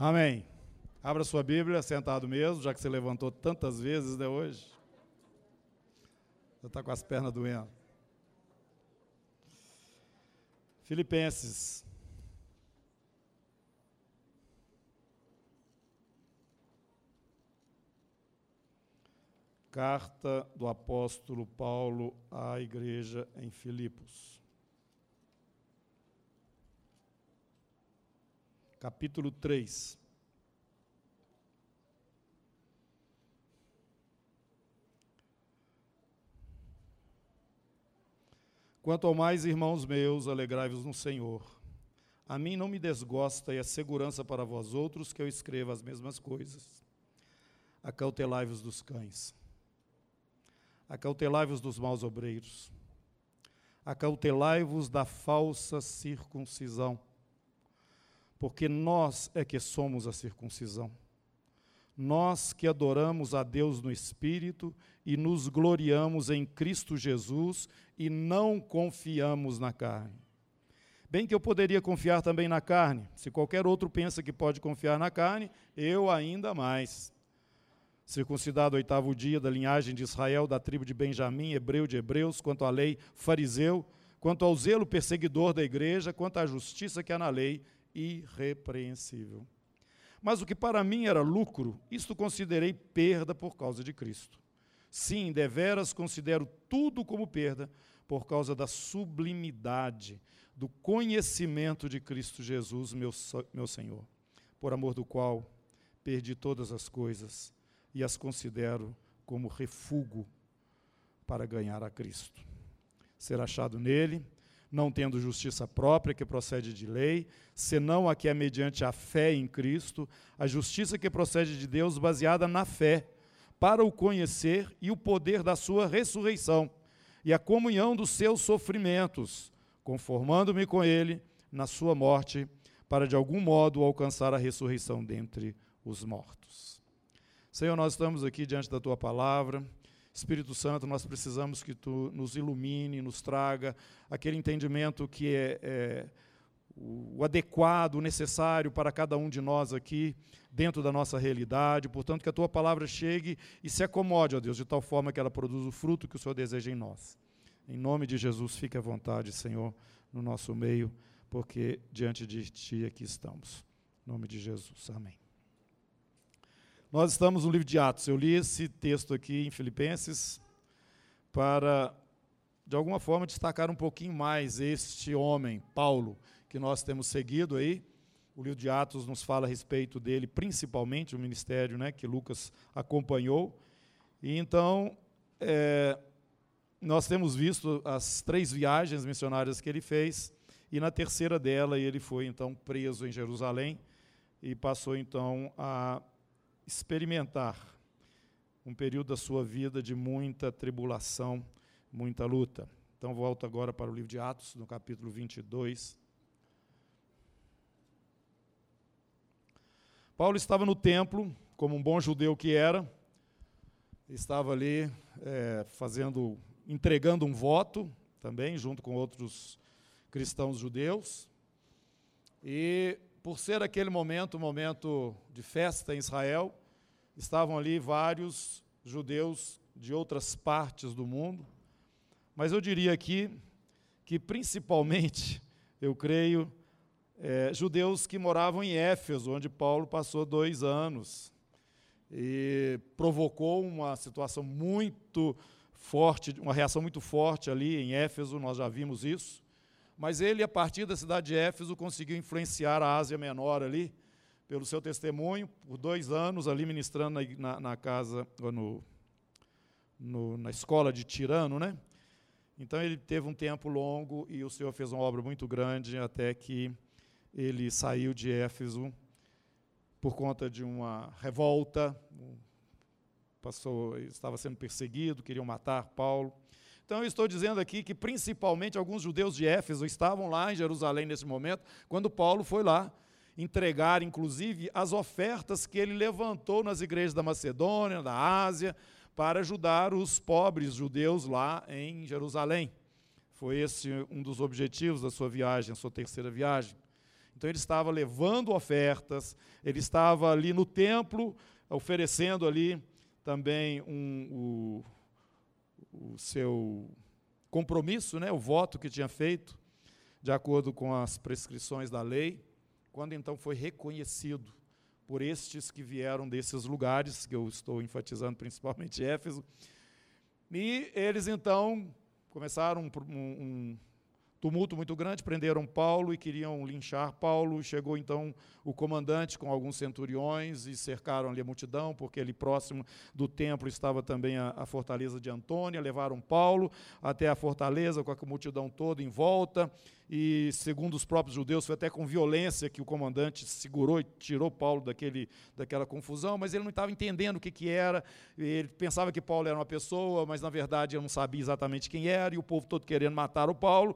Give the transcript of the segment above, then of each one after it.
Amém. Abra sua Bíblia, sentado mesmo, já que você levantou tantas vezes né, hoje. Já está com as pernas doendo. Filipenses. Carta do apóstolo Paulo à igreja em Filipos. Capítulo 3. Quanto ao mais, irmãos meus, alegrai-vos no Senhor. A mim não me desgosta e é segurança para vós outros que eu escreva as mesmas coisas. Acautelai-vos dos cães. Acautelai-vos dos maus obreiros. Acautelai-vos da falsa circuncisão porque nós é que somos a circuncisão. Nós que adoramos a Deus no Espírito e nos gloriamos em Cristo Jesus e não confiamos na carne. Bem que eu poderia confiar também na carne. Se qualquer outro pensa que pode confiar na carne, eu ainda mais. Circuncidado oitavo dia da linhagem de Israel, da tribo de Benjamim, hebreu de hebreus, quanto à lei, fariseu, quanto ao zelo perseguidor da igreja, quanto à justiça que há na lei, irrepreensível. Mas o que para mim era lucro, isto considerei perda por causa de Cristo. Sim, deveras considero tudo como perda por causa da sublimidade, do conhecimento de Cristo Jesus, meu, meu Senhor, por amor do qual perdi todas as coisas e as considero como refúgio para ganhar a Cristo. Ser achado nele, não tendo justiça própria que procede de lei, senão a que é mediante a fé em Cristo, a justiça que procede de Deus baseada na fé, para o conhecer e o poder da sua ressurreição e a comunhão dos seus sofrimentos, conformando-me com ele na sua morte, para de algum modo alcançar a ressurreição dentre os mortos. Senhor, nós estamos aqui diante da tua palavra Espírito Santo, nós precisamos que tu nos ilumine, nos traga aquele entendimento que é, é o adequado, o necessário para cada um de nós aqui, dentro da nossa realidade. Portanto, que a tua palavra chegue e se acomode, ó Deus, de tal forma que ela produza o fruto que o Senhor deseja em nós. Em nome de Jesus, fique à vontade, Senhor, no nosso meio, porque diante de Ti aqui estamos. Em nome de Jesus. Amém. Nós estamos no livro de Atos. Eu li esse texto aqui em Filipenses para, de alguma forma, destacar um pouquinho mais este homem, Paulo, que nós temos seguido aí. O livro de Atos nos fala a respeito dele, principalmente o ministério né, que Lucas acompanhou. E então, é, nós temos visto as três viagens missionárias que ele fez, e na terceira dela ele foi então preso em Jerusalém e passou então a experimentar um período da sua vida de muita tribulação, muita luta. Então, volto agora para o livro de Atos, no capítulo 22. Paulo estava no templo, como um bom judeu que era, estava ali é, fazendo, entregando um voto também, junto com outros cristãos judeus. E por ser aquele momento um momento de festa em Israel, estavam ali vários judeus de outras partes do mundo, mas eu diria aqui que principalmente, eu creio, é, judeus que moravam em Éfeso, onde Paulo passou dois anos, e provocou uma situação muito forte, uma reação muito forte ali em Éfeso, nós já vimos isso. Mas ele, a partir da cidade de Éfeso, conseguiu influenciar a Ásia Menor ali, pelo seu testemunho, por dois anos ali ministrando na, na casa, no, no, na escola de Tirano, né? Então ele teve um tempo longo e o Senhor fez uma obra muito grande até que ele saiu de Éfeso por conta de uma revolta, passou, estava sendo perseguido, queriam matar Paulo. Então, eu estou dizendo aqui que, principalmente, alguns judeus de Éfeso estavam lá em Jerusalém nesse momento, quando Paulo foi lá entregar, inclusive, as ofertas que ele levantou nas igrejas da Macedônia, da Ásia, para ajudar os pobres judeus lá em Jerusalém. Foi esse um dos objetivos da sua viagem, a sua terceira viagem. Então ele estava levando ofertas, ele estava ali no templo, oferecendo ali também um, o, o seu compromisso, né, o voto que tinha feito, de acordo com as prescrições da lei, quando então foi reconhecido por estes que vieram desses lugares, que eu estou enfatizando principalmente Éfeso, e eles então começaram um, um, tumulto muito grande, prenderam Paulo e queriam linchar Paulo. Chegou então o comandante com alguns centuriões e cercaram ali a multidão, porque ali próximo do templo estava também a, a fortaleza de Antônia. Levaram Paulo até a fortaleza com a multidão toda em volta. E, segundo os próprios judeus, foi até com violência que o comandante segurou e tirou Paulo daquele, daquela confusão, mas ele não estava entendendo o que, que era. Ele pensava que Paulo era uma pessoa, mas na verdade ele não sabia exatamente quem era, e o povo todo querendo matar o Paulo.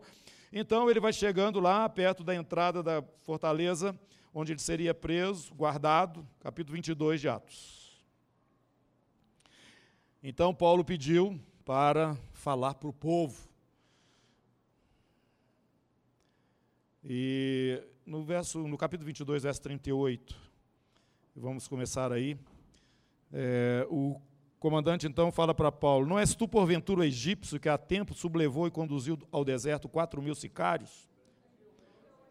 Então ele vai chegando lá, perto da entrada da fortaleza, onde ele seria preso, guardado, capítulo 22 de Atos. Então Paulo pediu para falar para o povo. E no verso, no capítulo 22, verso 38, vamos começar aí. É, o comandante então fala para Paulo: Não és tu, porventura, o egípcio que há tempo sublevou e conduziu ao deserto quatro mil sicários?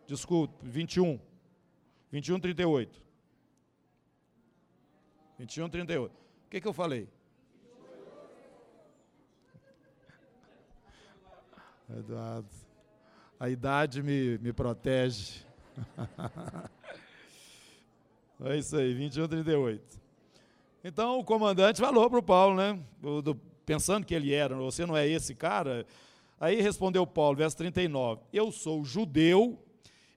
Desculpe, 21. 21, 38. 21, 38. O que, que eu falei? Eduardo, a idade me, me protege. é isso aí, 21, 38. Então o comandante falou para o Paulo, né? Do, do, pensando que ele era, você não é esse cara. Aí respondeu Paulo, verso 39: Eu sou judeu,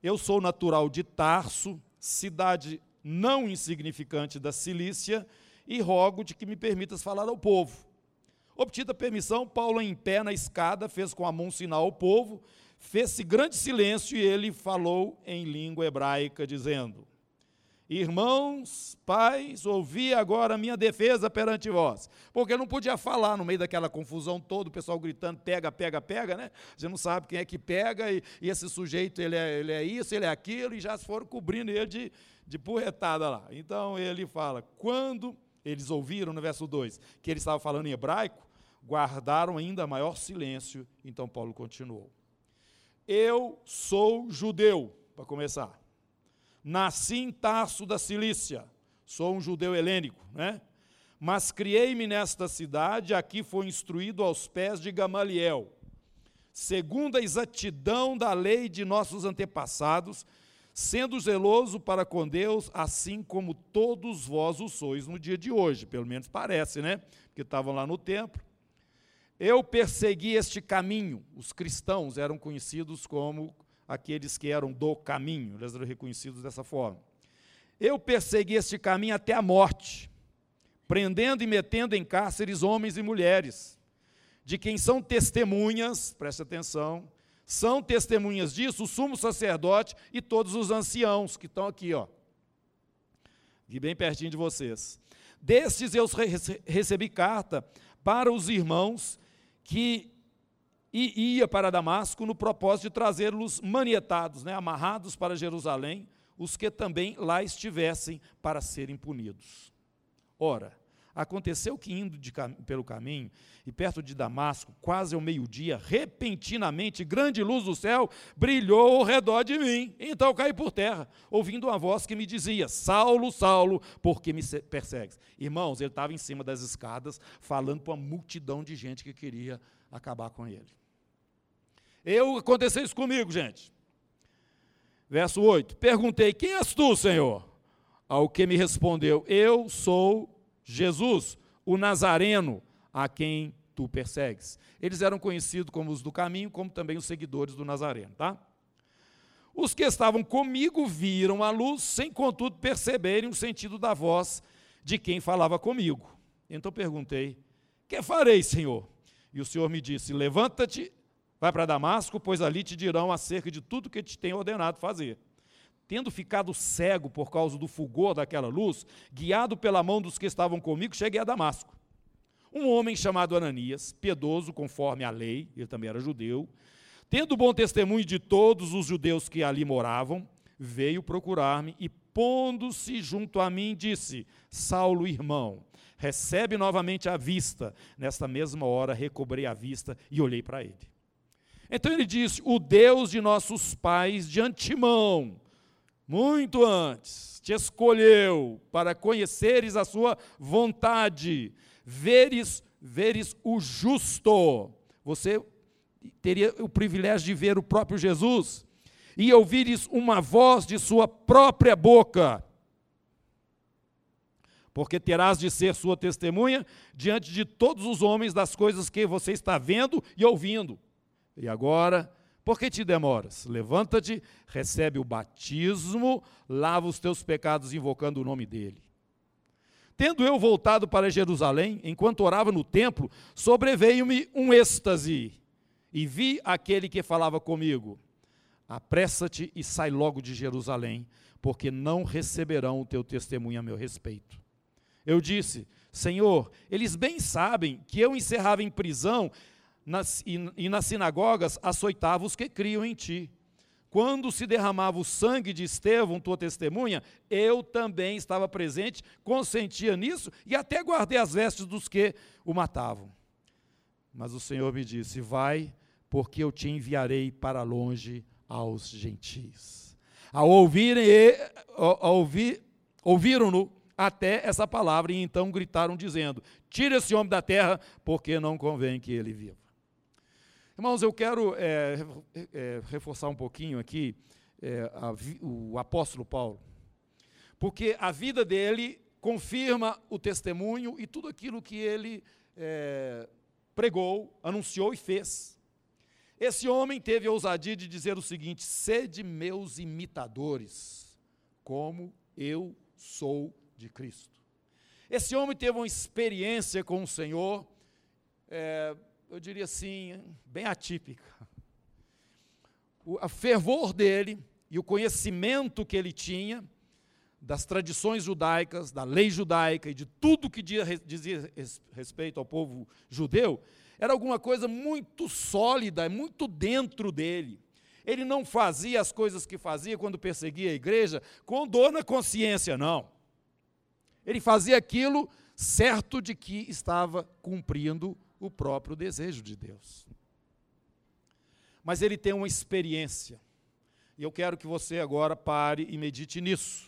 eu sou natural de Tarso, cidade não insignificante da Cilícia, e rogo de que me permitas falar ao povo. Obtida permissão, Paulo, em pé na escada, fez com a mão sinal ao povo, fez-se grande silêncio e ele falou em língua hebraica, dizendo: Irmãos, pais, ouvi agora a minha defesa perante vós. Porque não podia falar no meio daquela confusão toda, o pessoal gritando, pega, pega, pega, né? Você não sabe quem é que pega, e, e esse sujeito, ele é, ele é isso, ele é aquilo, e já foram cobrindo ele de, de porretada lá. Então ele fala, quando eles ouviram, no verso 2, que ele estava falando em hebraico, guardaram ainda maior silêncio. Então Paulo continuou. Eu sou judeu, para começar. Nasci em Tarso da Cilícia, sou um judeu helênico, né? Mas criei-me nesta cidade, aqui fui instruído aos pés de Gamaliel, segundo a exatidão da lei de nossos antepassados, sendo zeloso para com Deus, assim como todos vós o sois no dia de hoje, pelo menos parece, né? Porque estavam lá no templo. Eu persegui este caminho, os cristãos eram conhecidos como aqueles que eram do caminho, eles eram reconhecidos dessa forma. Eu persegui este caminho até a morte, prendendo e metendo em cárceres homens e mulheres, de quem são testemunhas, preste atenção, são testemunhas disso o sumo sacerdote e todos os anciãos que estão aqui, ó. Aqui bem pertinho de vocês. Destes eu recebi carta para os irmãos que ia para Damasco no propósito de trazê-los manietados, né, amarrados para Jerusalém, os que também lá estivessem para serem punidos. Ora, aconteceu que indo cam pelo caminho e perto de Damasco, quase ao meio-dia, repentinamente grande luz do céu brilhou ao redor de mim. Então caí por terra, ouvindo uma voz que me dizia: Saulo, Saulo, por que me persegues? Irmãos, ele estava em cima das escadas falando para uma multidão de gente que queria acabar com ele. Eu aconteceu isso comigo, gente. Verso 8: Perguntei: Quem és tu, Senhor? Ao que me respondeu: Eu sou Jesus, o Nazareno, a quem tu persegues. Eles eram conhecidos como os do caminho, como também os seguidores do Nazareno, tá? Os que estavam comigo viram a luz, sem contudo perceberem o sentido da voz de quem falava comigo. Então perguntei: Que farei, Senhor? E o Senhor me disse: Levanta-te Vai para Damasco, pois ali te dirão acerca de tudo que te tem ordenado fazer. Tendo ficado cego por causa do fulgor daquela luz, guiado pela mão dos que estavam comigo, cheguei a Damasco. Um homem chamado Ananias, piedoso conforme a lei, ele também era judeu, tendo bom testemunho de todos os judeus que ali moravam, veio procurar-me e, pondo-se junto a mim, disse: Saulo, irmão, recebe novamente a vista. Nesta mesma hora recobrei a vista e olhei para ele. Então ele disse: O Deus de nossos pais, de antemão, muito antes, te escolheu para conheceres a sua vontade, veres, veres o justo. Você teria o privilégio de ver o próprio Jesus e ouvires uma voz de sua própria boca. Porque terás de ser sua testemunha diante de todos os homens das coisas que você está vendo e ouvindo. E agora, por que te demoras? Levanta-te, recebe o batismo, lava os teus pecados invocando o nome dele. Tendo eu voltado para Jerusalém, enquanto orava no templo, sobreveio-me um êxtase, e vi aquele que falava comigo: Apressa-te e sai logo de Jerusalém, porque não receberão o teu testemunho a meu respeito. Eu disse: Senhor, eles bem sabem que eu encerrava em prisão nas, e, e nas sinagogas açoitava os que criam em ti. Quando se derramava o sangue de Estevão, tua testemunha, eu também estava presente, consentia nisso e até guardei as vestes dos que o matavam. Mas o Senhor me disse: Vai, porque eu te enviarei para longe aos gentis. Ao ouvirem, ouvir, ouviram-no até essa palavra e então gritaram dizendo: Tira esse homem da terra, porque não convém que ele viva. Irmãos, eu quero é, é, reforçar um pouquinho aqui é, a, o apóstolo Paulo, porque a vida dele confirma o testemunho e tudo aquilo que ele é, pregou, anunciou e fez. Esse homem teve a ousadia de dizer o seguinte: sede meus imitadores, como eu sou de Cristo. Esse homem teve uma experiência com o Senhor, é, eu diria assim, bem atípica. O fervor dele e o conhecimento que ele tinha das tradições judaicas, da lei judaica e de tudo que dizia respeito ao povo judeu, era alguma coisa muito sólida, muito dentro dele. Ele não fazia as coisas que fazia quando perseguia a igreja com dor na consciência, não. Ele fazia aquilo certo de que estava cumprindo o próprio desejo de Deus. Mas ele tem uma experiência, e eu quero que você agora pare e medite nisso.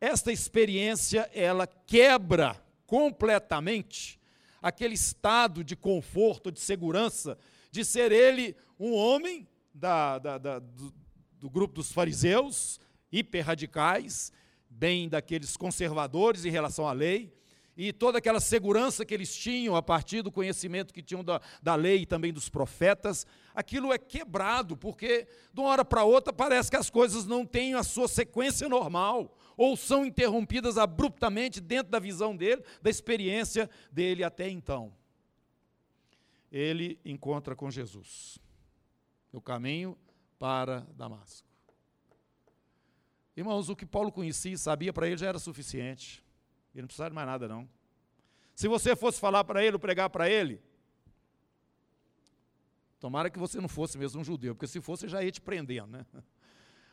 Esta experiência, ela quebra completamente aquele estado de conforto, de segurança, de ser ele um homem da, da, da, do, do grupo dos fariseus, hiper radicais, bem daqueles conservadores em relação à lei, e toda aquela segurança que eles tinham a partir do conhecimento que tinham da, da lei e também dos profetas, aquilo é quebrado, porque de uma hora para outra parece que as coisas não têm a sua sequência normal, ou são interrompidas abruptamente dentro da visão dele, da experiência dele até então. Ele encontra com Jesus no caminho para Damasco. Irmãos, o que Paulo conhecia e sabia para ele já era suficiente. Ele não precisava de mais nada, não. Se você fosse falar para ele, pregar para ele, tomara que você não fosse mesmo um judeu, porque se fosse, já ia te prendendo, né?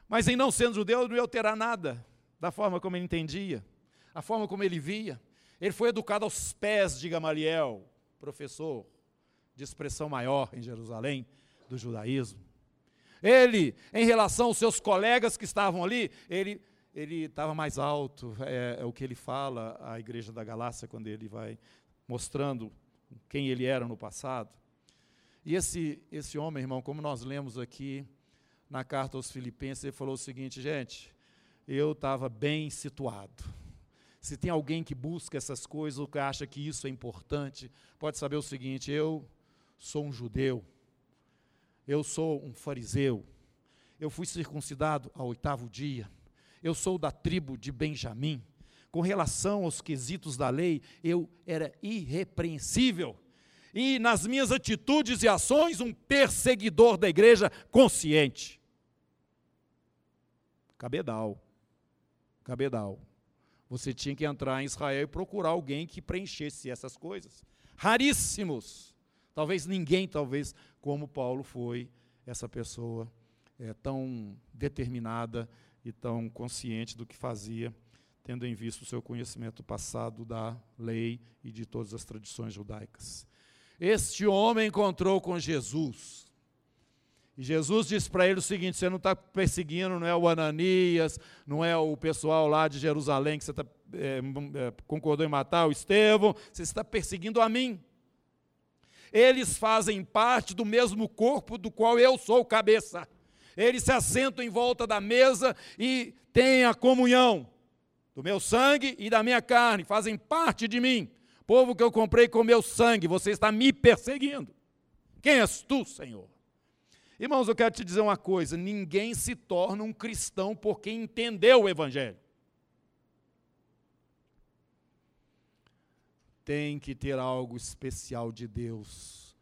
Mas em não sendo judeu, não ia alterar nada da forma como ele entendia, a forma como ele via. Ele foi educado aos pés de Gamaliel, professor de expressão maior em Jerusalém do judaísmo. Ele, em relação aos seus colegas que estavam ali, ele ele estava mais alto, é, é, o que ele fala à igreja da Galácia quando ele vai mostrando quem ele era no passado. E esse, esse homem, irmão, como nós lemos aqui na carta aos Filipenses, ele falou o seguinte, gente, eu estava bem situado. Se tem alguém que busca essas coisas ou que acha que isso é importante, pode saber o seguinte: eu sou um judeu, eu sou um fariseu, eu fui circuncidado ao oitavo dia, eu sou da tribo de Benjamim. Com relação aos quesitos da lei, eu era irrepreensível. E nas minhas atitudes e ações, um perseguidor da igreja consciente. Cabedal. Cabedal. Você tinha que entrar em Israel e procurar alguém que preenchesse essas coisas. Raríssimos. Talvez ninguém, talvez como Paulo foi essa pessoa é, tão determinada e tão consciente do que fazia, tendo em vista o seu conhecimento passado da lei e de todas as tradições judaicas. Este homem encontrou com Jesus. E Jesus disse para ele o seguinte: você não está perseguindo, não é o Ananias, não é o pessoal lá de Jerusalém que você tá, é, concordou em matar, o Estevão, você está perseguindo a mim. Eles fazem parte do mesmo corpo do qual eu sou cabeça. Eles se assentam em volta da mesa e têm a comunhão do meu sangue e da minha carne, fazem parte de mim. Povo que eu comprei com meu sangue, você está me perseguindo. Quem és tu, Senhor? Irmãos, eu quero te dizer uma coisa: ninguém se torna um cristão porque entendeu o Evangelho. Tem que ter algo especial de Deus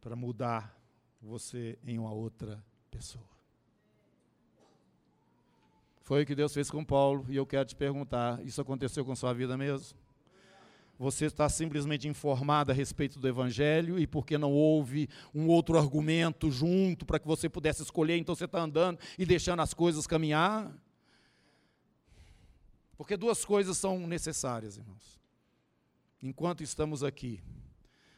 para mudar você em uma outra pessoa. Foi o que Deus fez com Paulo, e eu quero te perguntar: isso aconteceu com sua vida mesmo? você está simplesmente informado a respeito do Evangelho e porque não houve um outro argumento junto para que você pudesse escolher, então você está andando e deixando as coisas caminhar. Porque duas coisas são necessárias, irmãos. Enquanto estamos aqui,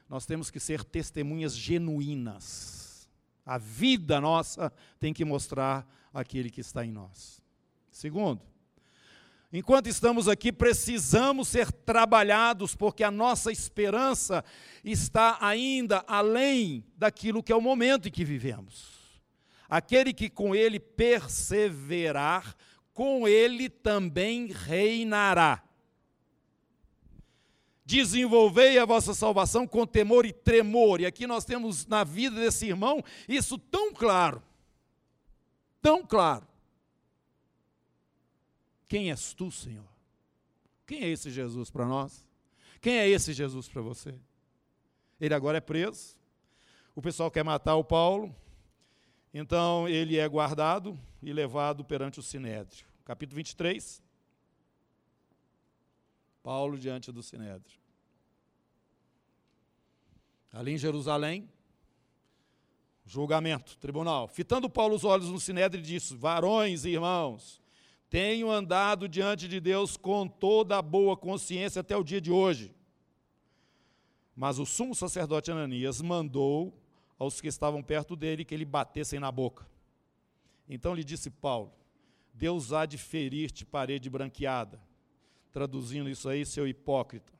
nós temos que ser testemunhas genuínas. A vida nossa tem que mostrar aquele que está em nós. Segundo, Enquanto estamos aqui, precisamos ser trabalhados, porque a nossa esperança está ainda além daquilo que é o momento em que vivemos. Aquele que com ele perseverar, com ele também reinará. Desenvolvei a vossa salvação com temor e tremor. E aqui nós temos na vida desse irmão isso tão claro. Tão claro. Quem és tu, Senhor? Quem é esse Jesus para nós? Quem é esse Jesus para você? Ele agora é preso. O pessoal quer matar o Paulo. Então ele é guardado e levado perante o Sinédrio. Capítulo 23. Paulo diante do Sinédrio. Ali em Jerusalém, julgamento, tribunal. Fitando Paulo os olhos no Sinédrio, disse: Varões e irmãos, tenho andado diante de Deus com toda a boa consciência até o dia de hoje. Mas o sumo sacerdote Ananias mandou aos que estavam perto dele que ele batessem na boca. Então lhe disse Paulo: Deus há de ferir-te, parede branqueada. Traduzindo isso aí, seu hipócrita.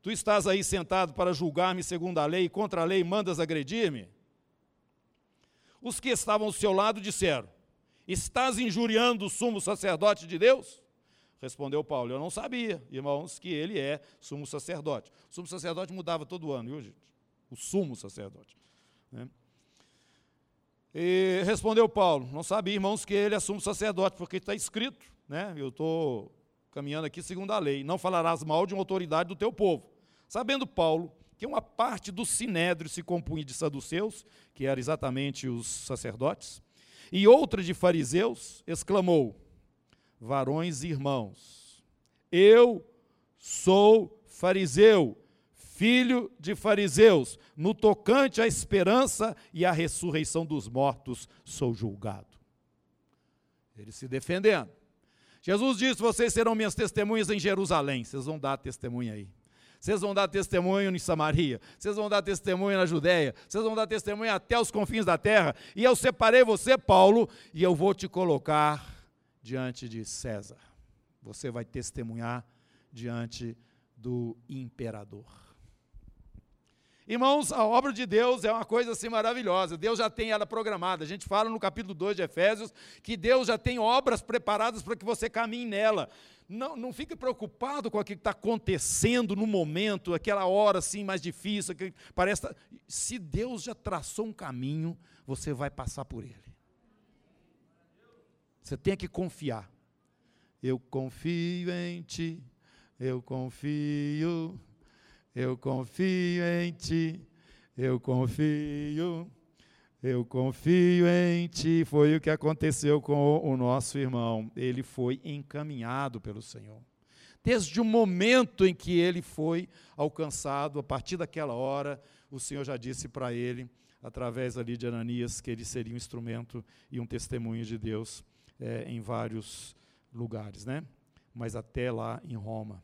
Tu estás aí sentado para julgar-me segundo a lei, e contra a lei mandas agredir-me? Os que estavam ao seu lado disseram: Estás injuriando o sumo sacerdote de Deus? Respondeu Paulo: Eu não sabia, irmãos, que ele é sumo sacerdote. O sumo sacerdote mudava todo ano, viu, gente? O sumo sacerdote. Né? E respondeu Paulo: Não sabia, irmãos, que ele é sumo sacerdote, porque está escrito, né? Eu estou caminhando aqui segundo a lei: Não falarás mal de uma autoridade do teu povo. Sabendo Paulo que uma parte do sinédrio se compunha de saduceus, que eram exatamente os sacerdotes, e outra de fariseus, exclamou: Varões e irmãos, eu sou fariseu, filho de fariseus, no tocante à esperança e à ressurreição dos mortos, sou julgado. Ele se defendendo. Jesus disse: Vocês serão minhas testemunhas em Jerusalém. Vocês vão dar testemunha aí. Vocês vão dar testemunho em Samaria, vocês vão dar testemunho na Judéia, vocês vão dar testemunho até os confins da terra. E eu separei você, Paulo, e eu vou te colocar diante de César. Você vai testemunhar diante do imperador. Irmãos, a obra de Deus é uma coisa assim maravilhosa. Deus já tem ela programada. A gente fala no capítulo 2 de Efésios que Deus já tem obras preparadas para que você caminhe nela. Não, não fique preocupado com aquilo que está acontecendo no momento, aquela hora assim mais difícil. Que parece. Tá, se Deus já traçou um caminho, você vai passar por ele. Você tem que confiar. Eu confio em ti, eu confio, eu confio em ti, eu confio. Eu confio em ti. Foi o que aconteceu com o nosso irmão. Ele foi encaminhado pelo Senhor. Desde o momento em que ele foi alcançado, a partir daquela hora, o Senhor já disse para ele através ali de Ananias, que ele seria um instrumento e um testemunho de Deus é, em vários lugares, né? Mas até lá em Roma.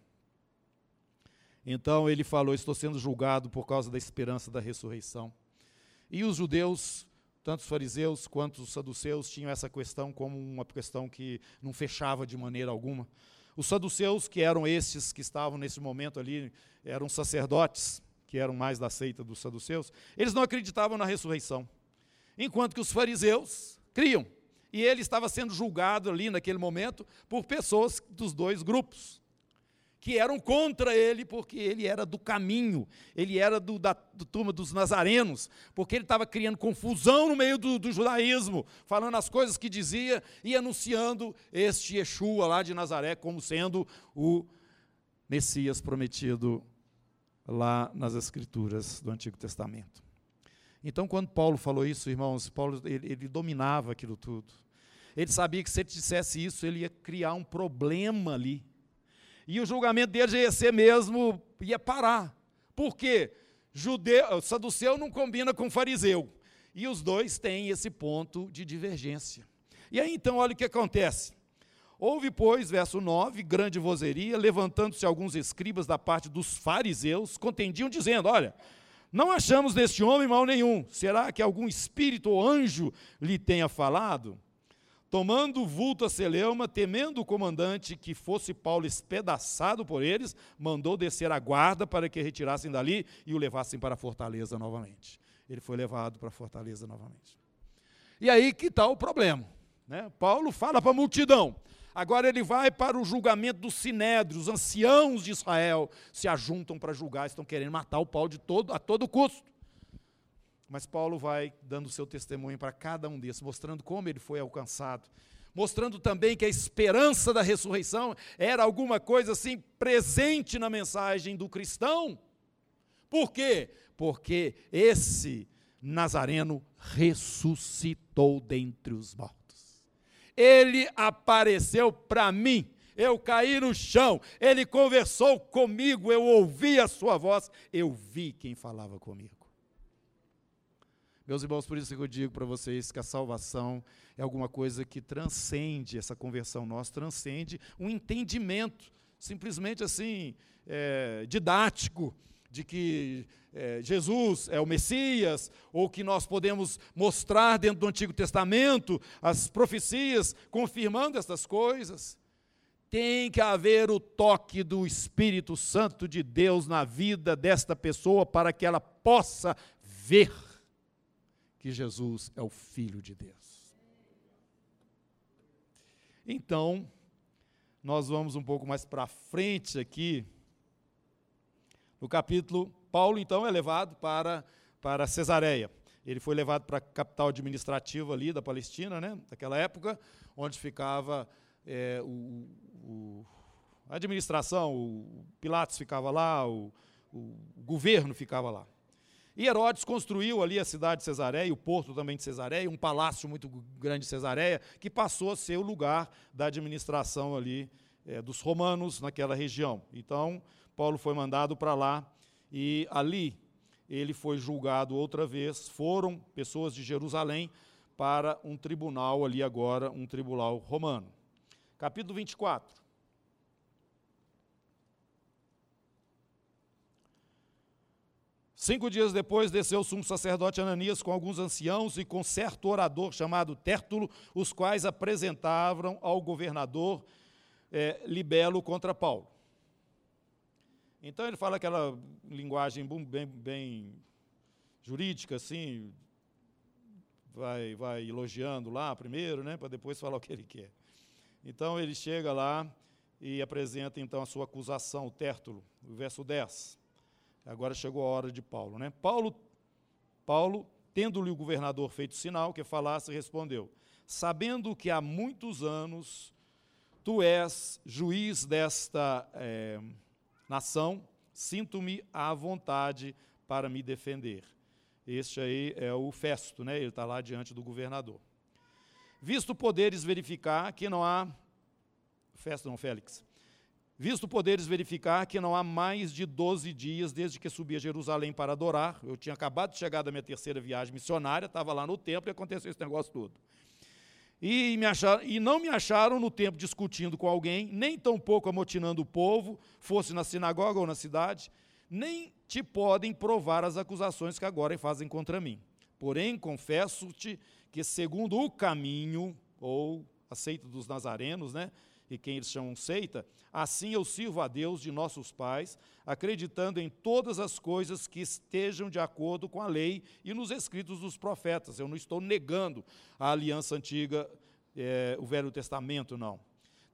Então ele falou: Estou sendo julgado por causa da esperança da ressurreição. E os judeus, tanto os fariseus quanto os saduceus, tinham essa questão como uma questão que não fechava de maneira alguma. Os saduceus, que eram estes que estavam nesse momento ali, eram sacerdotes, que eram mais da seita dos saduceus, eles não acreditavam na ressurreição. Enquanto que os fariseus criam. E ele estava sendo julgado ali naquele momento por pessoas dos dois grupos que eram contra ele, porque ele era do caminho, ele era do, da do turma dos nazarenos, porque ele estava criando confusão no meio do, do, judaísmo, falando as coisas que dizia e anunciando este Yeshua lá de Nazaré como sendo o Messias prometido lá nas Escrituras do Antigo Testamento. Então, quando Paulo falou isso, irmãos, Paulo ele, ele dominava aquilo tudo. Ele sabia que se ele dissesse isso, ele ia criar um problema ali e o julgamento deles ia ser mesmo, ia parar. Por quê? Judeu, saduceu não combina com fariseu. E os dois têm esse ponto de divergência. E aí então, olha o que acontece. Houve, pois, verso 9, grande vozeria, levantando-se alguns escribas da parte dos fariseus, contendiam, dizendo: Olha, não achamos neste homem mal nenhum. Será que algum espírito ou anjo lhe tenha falado? Tomando vulto a Celeuma, temendo o comandante que fosse Paulo espedaçado por eles, mandou descer a guarda para que retirassem dali e o levassem para a fortaleza novamente. Ele foi levado para a fortaleza novamente. E aí que está o problema. Né? Paulo fala para a multidão. Agora ele vai para o julgamento do sinédrio. Os anciãos de Israel se ajuntam para julgar, estão querendo matar o Paulo de todo, a todo custo. Mas Paulo vai dando seu testemunho para cada um desses, mostrando como ele foi alcançado, mostrando também que a esperança da ressurreição era alguma coisa assim presente na mensagem do cristão. Por quê? Porque esse Nazareno ressuscitou dentre os mortos. Ele apareceu para mim. Eu caí no chão, ele conversou comigo, eu ouvi a sua voz, eu vi quem falava comigo. Meus irmãos, por isso que eu digo para vocês que a salvação é alguma coisa que transcende essa conversão nossa, transcende um entendimento, simplesmente assim, é, didático, de que é, Jesus é o Messias, ou que nós podemos mostrar dentro do Antigo Testamento as profecias confirmando estas coisas. Tem que haver o toque do Espírito Santo de Deus na vida desta pessoa para que ela possa ver que Jesus é o Filho de Deus. Então, nós vamos um pouco mais para frente aqui. No capítulo, Paulo então é levado para, para Cesareia. Ele foi levado para a capital administrativa ali da Palestina, né, daquela época, onde ficava é, o, o, a administração, o Pilatos ficava lá, o, o governo ficava lá. E Herodes construiu ali a cidade de Cesareia, o porto também de Cesareia, um palácio muito grande de Cesareia, que passou a ser o lugar da administração ali é, dos romanos naquela região. Então, Paulo foi mandado para lá e ali ele foi julgado outra vez. Foram pessoas de Jerusalém para um tribunal ali agora, um tribunal romano. Capítulo 24. Cinco dias depois, desceu o sumo sacerdote Ananias com alguns anciãos e com certo orador chamado Tértulo, os quais apresentavam ao governador é, Libelo contra Paulo. Então ele fala aquela linguagem bem, bem jurídica, assim, vai, vai elogiando lá primeiro, né, para depois falar o que ele quer. Então ele chega lá e apresenta então a sua acusação, o Tértulo, o verso 10. Agora chegou a hora de Paulo, né? Paulo, Paulo, tendo-lhe o governador feito sinal que falasse, respondeu: Sabendo que há muitos anos tu és juiz desta é, nação, sinto-me à vontade para me defender. Este aí é o Festo, né? Ele está lá diante do governador. Visto poderes verificar que não há Festo não Félix, Visto poderes verificar que não há mais de 12 dias desde que subi a Jerusalém para adorar. Eu tinha acabado de chegar da minha terceira viagem missionária, estava lá no templo e aconteceu esse negócio todo. E, me acharam, e não me acharam no tempo discutindo com alguém, nem tampouco amotinando o povo, fosse na sinagoga ou na cidade, nem te podem provar as acusações que agora fazem contra mim. Porém, confesso-te que, segundo o caminho, ou a seita dos nazarenos, né? E quem eles chamam seita, assim eu sirvo a Deus de nossos pais, acreditando em todas as coisas que estejam de acordo com a lei e nos escritos dos profetas. Eu não estou negando a aliança antiga, é, o Velho Testamento, não.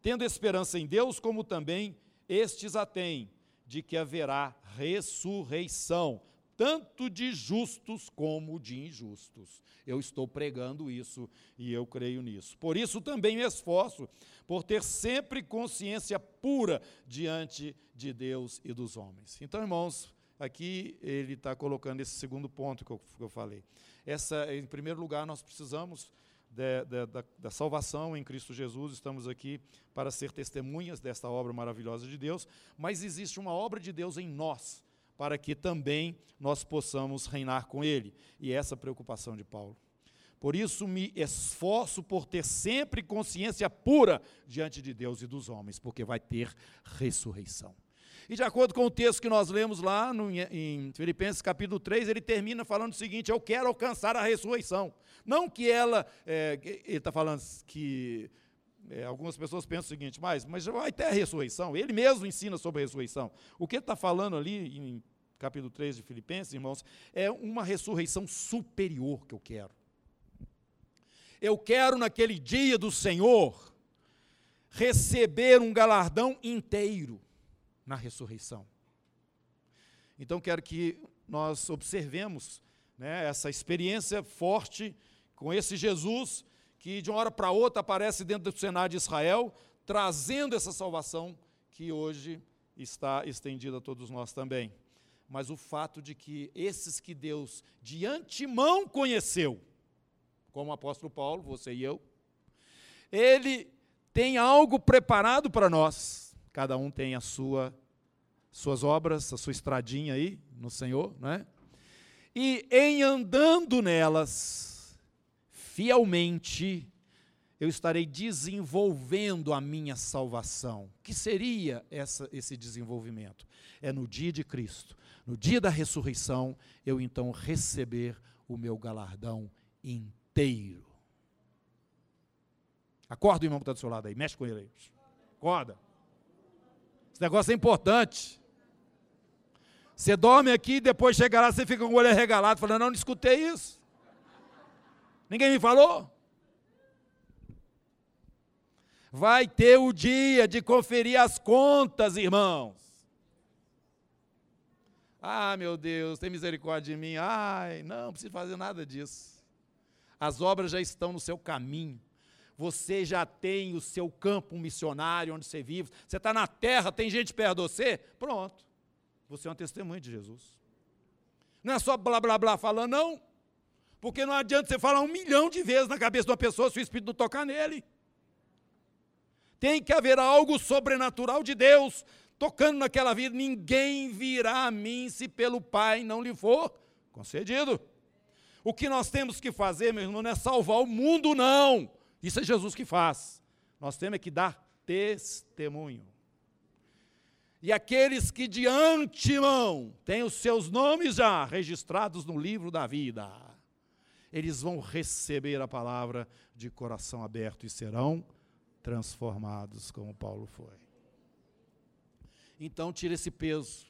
Tendo esperança em Deus, como também estes a têm, de que haverá ressurreição tanto de justos como de injustos. Eu estou pregando isso e eu creio nisso. Por isso também me esforço por ter sempre consciência pura diante de Deus e dos homens. Então, irmãos, aqui ele está colocando esse segundo ponto que eu, que eu, falei. Essa, em primeiro lugar, nós precisamos de, de, da, da salvação em Cristo Jesus, estamos aqui para ser testemunhas desta obra maravilhosa de Deus, mas existe uma obra de Deus em nós para que também nós possamos reinar com Ele. E essa preocupação de Paulo. Por isso me esforço por ter sempre consciência pura diante de Deus e dos homens, porque vai ter ressurreição. E de acordo com o texto que nós lemos lá no, em Filipenses capítulo 3, ele termina falando o seguinte: Eu quero alcançar a ressurreição. Não que ela, é, ele está falando que é, algumas pessoas pensam o seguinte, mas, mas vai ter a ressurreição. Ele mesmo ensina sobre a ressurreição. O que ele está falando ali em capítulo 3 de Filipenses, irmãos, é uma ressurreição superior que eu quero. Eu quero, naquele dia do Senhor, receber um galardão inteiro na ressurreição. Então, quero que nós observemos né, essa experiência forte com esse Jesus que de uma hora para outra aparece dentro do Senado de Israel, trazendo essa salvação que hoje está estendida a todos nós também. Mas o fato de que esses que Deus de antemão conheceu, como o apóstolo Paulo, você e eu, ele tem algo preparado para nós. Cada um tem a sua suas obras, a sua estradinha aí no Senhor, não é? E em andando nelas, fielmente, eu estarei desenvolvendo a minha salvação. Que seria essa, esse desenvolvimento? É no dia de Cristo, no dia da ressurreição, eu então receber o meu galardão inteiro. Acorda o irmão que está do seu lado aí, mexe com ele aí. Acorda. Esse negócio é importante. Você dorme aqui e depois chega lá, você fica com o olho regalado, falando, não, não escutei isso. Ninguém me falou? Vai ter o dia de conferir as contas, irmãos. Ah, meu Deus, tem misericórdia de mim. Ai, não, não preciso fazer nada disso. As obras já estão no seu caminho. Você já tem o seu campo missionário onde você vive. Você está na terra, tem gente perto de você. Pronto. Você é um testemunho de Jesus. Não é só blá blá blá falando, não. Porque não adianta você falar um milhão de vezes na cabeça de uma pessoa se o Espírito não tocar nele. Tem que haver algo sobrenatural de Deus tocando naquela vida. Ninguém virá a mim se pelo Pai não lhe for concedido. O que nós temos que fazer, meu irmão, não é salvar o mundo, não. Isso é Jesus que faz. Nós temos é que dar testemunho. E aqueles que de antemão têm os seus nomes já registrados no livro da vida eles vão receber a palavra de coração aberto e serão transformados, como Paulo foi. Então, tira esse peso.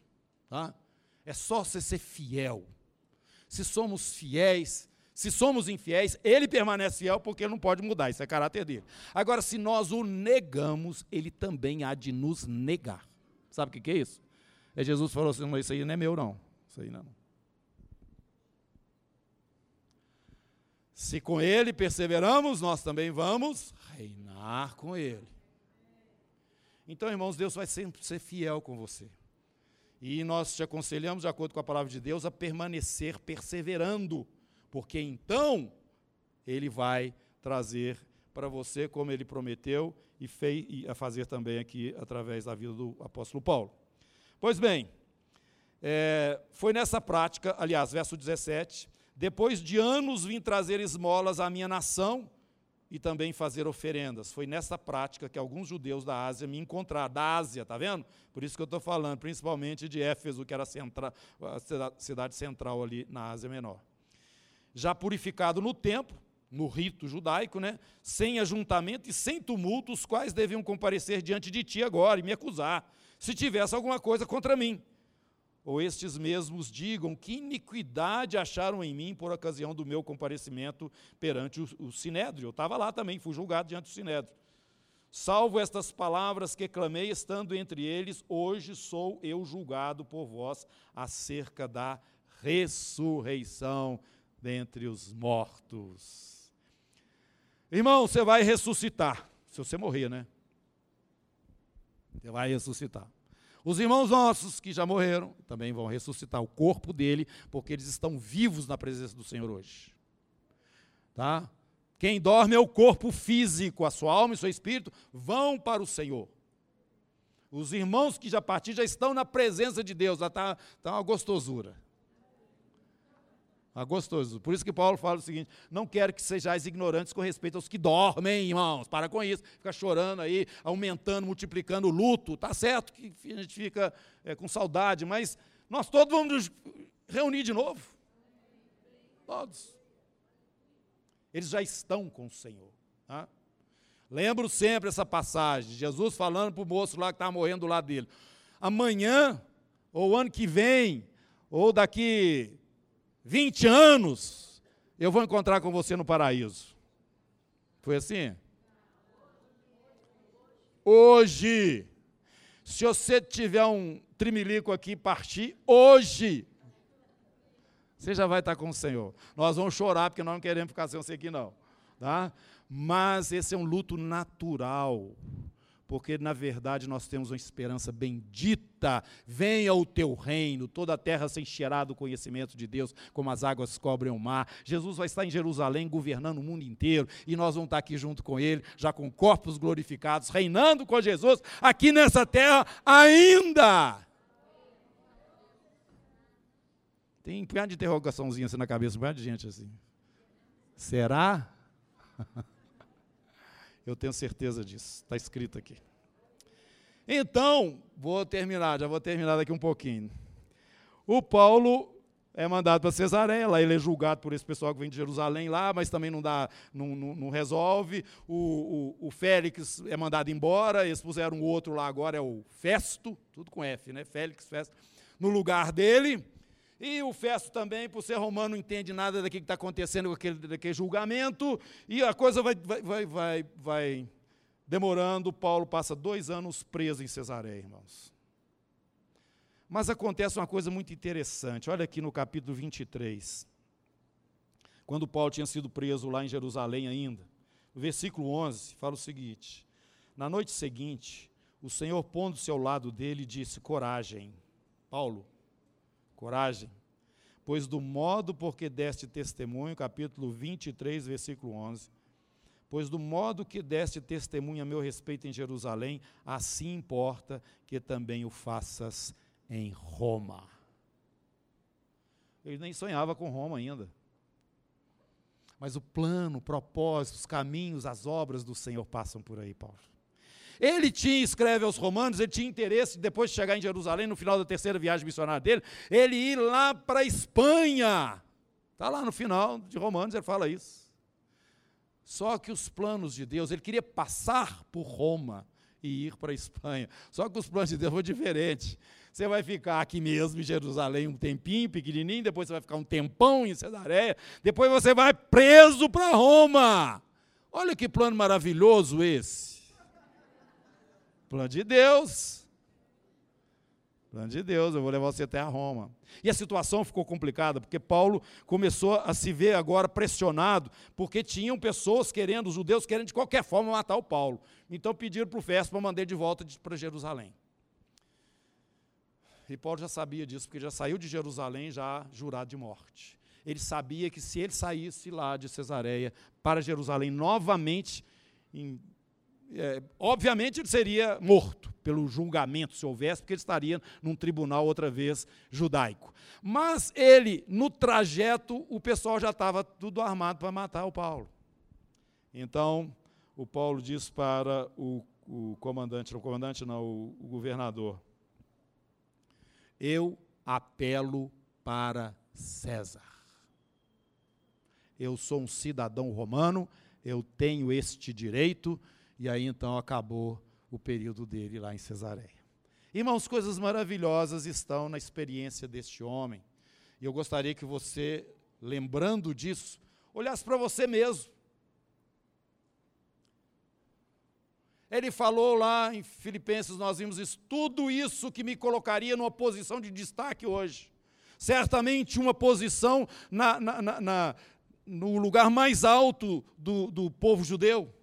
Tá? É só você ser fiel. Se somos fiéis, se somos infiéis, ele permanece fiel porque ele não pode mudar, isso é caráter dele. Agora, se nós o negamos, ele também há de nos negar. Sabe o que é isso? É Jesus falou assim: isso aí não é meu, não. Isso aí não. Se com ele perseveramos, nós também vamos reinar com ele. Então, irmãos, Deus vai sempre ser fiel com você. E nós te aconselhamos, de acordo com a palavra de Deus, a permanecer perseverando, porque então ele vai trazer para você, como ele prometeu e fez e a fazer também aqui através da vida do apóstolo Paulo. Pois bem, é, foi nessa prática, aliás, verso 17, depois de anos vim trazer esmolas à minha nação e também fazer oferendas. Foi nessa prática que alguns judeus da Ásia me encontraram, da Ásia, tá vendo? Por isso que eu estou falando, principalmente de Éfeso, que era a, centra, a cidade central ali na Ásia Menor. Já purificado no templo, no rito judaico, né? sem ajuntamento e sem tumulto, os quais deviam comparecer diante de ti agora e me acusar, se tivesse alguma coisa contra mim ou estes mesmos digam que iniquidade acharam em mim por ocasião do meu comparecimento perante o, o Sinédrio. Eu estava lá também, fui julgado diante do Sinédrio. Salvo estas palavras que clamei, estando entre eles, hoje sou eu julgado por vós acerca da ressurreição dentre os mortos. Irmão, você vai ressuscitar, se você morrer, né? Você vai ressuscitar. Os irmãos nossos que já morreram também vão ressuscitar o corpo dele, porque eles estão vivos na presença do Senhor hoje. Tá? Quem dorme é o corpo físico, a sua alma e seu espírito vão para o Senhor. Os irmãos que já partiram já estão na presença de Deus, já está tá uma gostosura. Ah, gostoso. Por isso que Paulo fala o seguinte: não quero que sejais ignorantes com respeito aos que dormem, irmãos. Para com isso. Fica chorando aí, aumentando, multiplicando o luto. Tá certo que a gente fica é, com saudade, mas nós todos vamos nos reunir de novo. Todos. Eles já estão com o Senhor. Tá? Lembro sempre essa passagem, Jesus falando para o moço lá que estava morrendo do lado dele. Amanhã, ou ano que vem, ou daqui 20 anos, eu vou encontrar com você no paraíso. Foi assim? Hoje, se você tiver um trimilico aqui partir, hoje, você já vai estar com o Senhor. Nós vamos chorar porque nós não queremos ficar sem você aqui, não. Tá? Mas esse é um luto natural porque na verdade nós temos uma esperança bendita. Venha o teu reino, toda a terra se encherá do conhecimento de Deus, como as águas cobrem o mar. Jesus vai estar em Jerusalém governando o mundo inteiro e nós vamos estar aqui junto com ele, já com corpos glorificados, reinando com Jesus aqui nessa terra ainda. Tem um punhado de interrogaçãozinha assim na cabeça, um punhado de gente assim. Será? Eu tenho certeza disso. Está escrito aqui. Então, vou terminar, já vou terminar daqui um pouquinho. O Paulo é mandado para Cesareia, lá ele é julgado por esse pessoal que vem de Jerusalém lá, mas também não dá, não, não, não resolve. O, o, o, Félix é mandado embora, eles puseram outro lá agora, é o Festo, tudo com F, né? Félix, Festo, no lugar dele. E o Festo também, por ser romano, não entende nada daquilo que está acontecendo com aquele, daquele julgamento, e a coisa vai, vai, vai, vai demorando. Paulo passa dois anos preso em Cesareia, irmãos. Mas acontece uma coisa muito interessante, olha aqui no capítulo 23, quando Paulo tinha sido preso lá em Jerusalém ainda, no versículo 11, fala o seguinte: Na noite seguinte, o Senhor pondo-se ao lado dele, disse: Coragem, Paulo coragem. Pois do modo por que deste testemunho, capítulo 23, versículo 11, pois do modo que deste testemunho a meu respeito em Jerusalém, assim importa que também o faças em Roma. Ele nem sonhava com Roma ainda. Mas o plano, o propósito, os caminhos, as obras do Senhor passam por aí, Paulo. Ele tinha, escreve aos romanos, ele tinha interesse, depois de chegar em Jerusalém, no final da terceira viagem missionária dele, ele ir lá para a Espanha. Está lá no final de Romanos, ele fala isso. Só que os planos de Deus, ele queria passar por Roma e ir para a Espanha. Só que os planos de Deus foram diferentes. Você vai ficar aqui mesmo em Jerusalém um tempinho, pequenininho, depois você vai ficar um tempão em Cesareia, depois você vai preso para Roma. Olha que plano maravilhoso esse. Plano de Deus. Plano de Deus, eu vou levar você até a Roma. E a situação ficou complicada, porque Paulo começou a se ver agora pressionado, porque tinham pessoas querendo, os judeus querendo de qualquer forma matar o Paulo. Então pediram para o Festo para mandar de volta para Jerusalém. E Paulo já sabia disso, porque já saiu de Jerusalém já jurado de morte. Ele sabia que se ele saísse lá de Cesareia para Jerusalém novamente, em é, obviamente ele seria morto pelo julgamento, se houvesse, porque ele estaria num tribunal outra vez judaico. Mas ele, no trajeto, o pessoal já estava tudo armado para matar o Paulo. Então, o Paulo diz para o, o comandante, o comandante não, o, o governador: Eu apelo para César. Eu sou um cidadão romano, eu tenho este direito e aí então acabou o período dele lá em Cesareia. Irmãos, coisas maravilhosas estão na experiência deste homem. E eu gostaria que você, lembrando disso, olhasse para você mesmo. Ele falou lá em Filipenses, nós vimos isso, tudo isso que me colocaria numa posição de destaque hoje. Certamente uma posição na, na, na, no lugar mais alto do, do povo judeu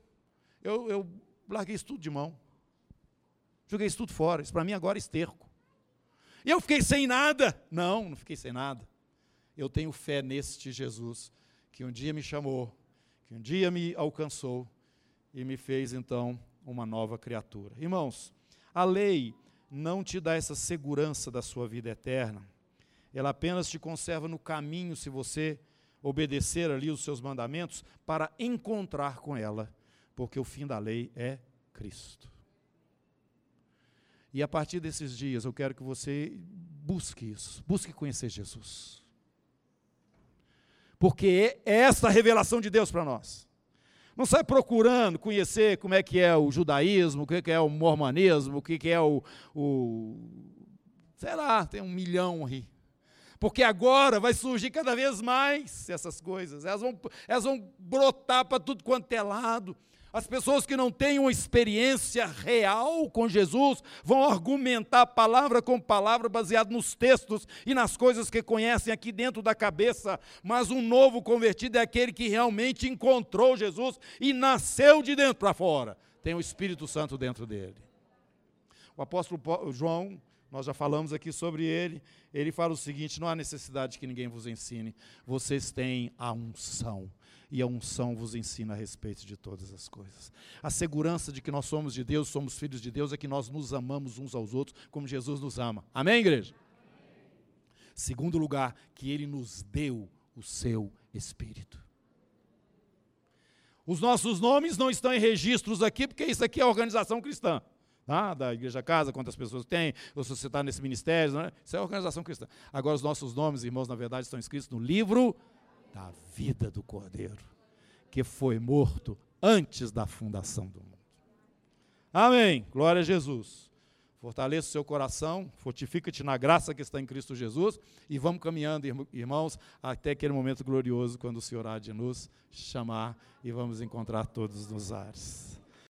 eu, eu larguei isso tudo de mão. Joguei isso tudo fora. Isso para mim agora é esterco. E eu fiquei sem nada? Não, não fiquei sem nada. Eu tenho fé neste Jesus, que um dia me chamou, que um dia me alcançou e me fez então uma nova criatura. Irmãos, a lei não te dá essa segurança da sua vida eterna. Ela apenas te conserva no caminho se você obedecer ali os seus mandamentos para encontrar com ela porque o fim da lei é Cristo. E a partir desses dias eu quero que você busque isso, busque conhecer Jesus. Porque é essa a revelação de Deus para nós. Não sai procurando conhecer como é que é o judaísmo, o que é o mormonismo, o que é o, o sei lá, tem um milhão aí. Porque agora vai surgir cada vez mais essas coisas. Elas vão, elas vão brotar para tudo quanto é lado. As pessoas que não têm uma experiência real com Jesus vão argumentar palavra com palavra baseado nos textos e nas coisas que conhecem aqui dentro da cabeça, mas um novo convertido é aquele que realmente encontrou Jesus e nasceu de dentro para fora. Tem o Espírito Santo dentro dele. O apóstolo João, nós já falamos aqui sobre ele, ele fala o seguinte: não há necessidade que ninguém vos ensine, vocês têm a unção e a unção vos ensina a respeito de todas as coisas. A segurança de que nós somos de Deus, somos filhos de Deus, é que nós nos amamos uns aos outros como Jesus nos ama. Amém, igreja? Segundo lugar, que Ele nos deu o seu Espírito. Os nossos nomes não estão em registros aqui, porque isso aqui é organização cristã. Tá? Da Igreja Casa, quantas pessoas tem, ou se você está nesse ministério, é? isso é organização cristã. Agora, os nossos nomes, irmãos, na verdade, estão escritos no livro da vida do Cordeiro, que foi morto antes da fundação do mundo. Amém. Glória a Jesus. Fortaleça o seu coração, fortifica-te na graça que está em Cristo Jesus e vamos caminhando, irmãos, até aquele momento glorioso quando o Senhor há de nos chamar e vamos encontrar todos nos ares.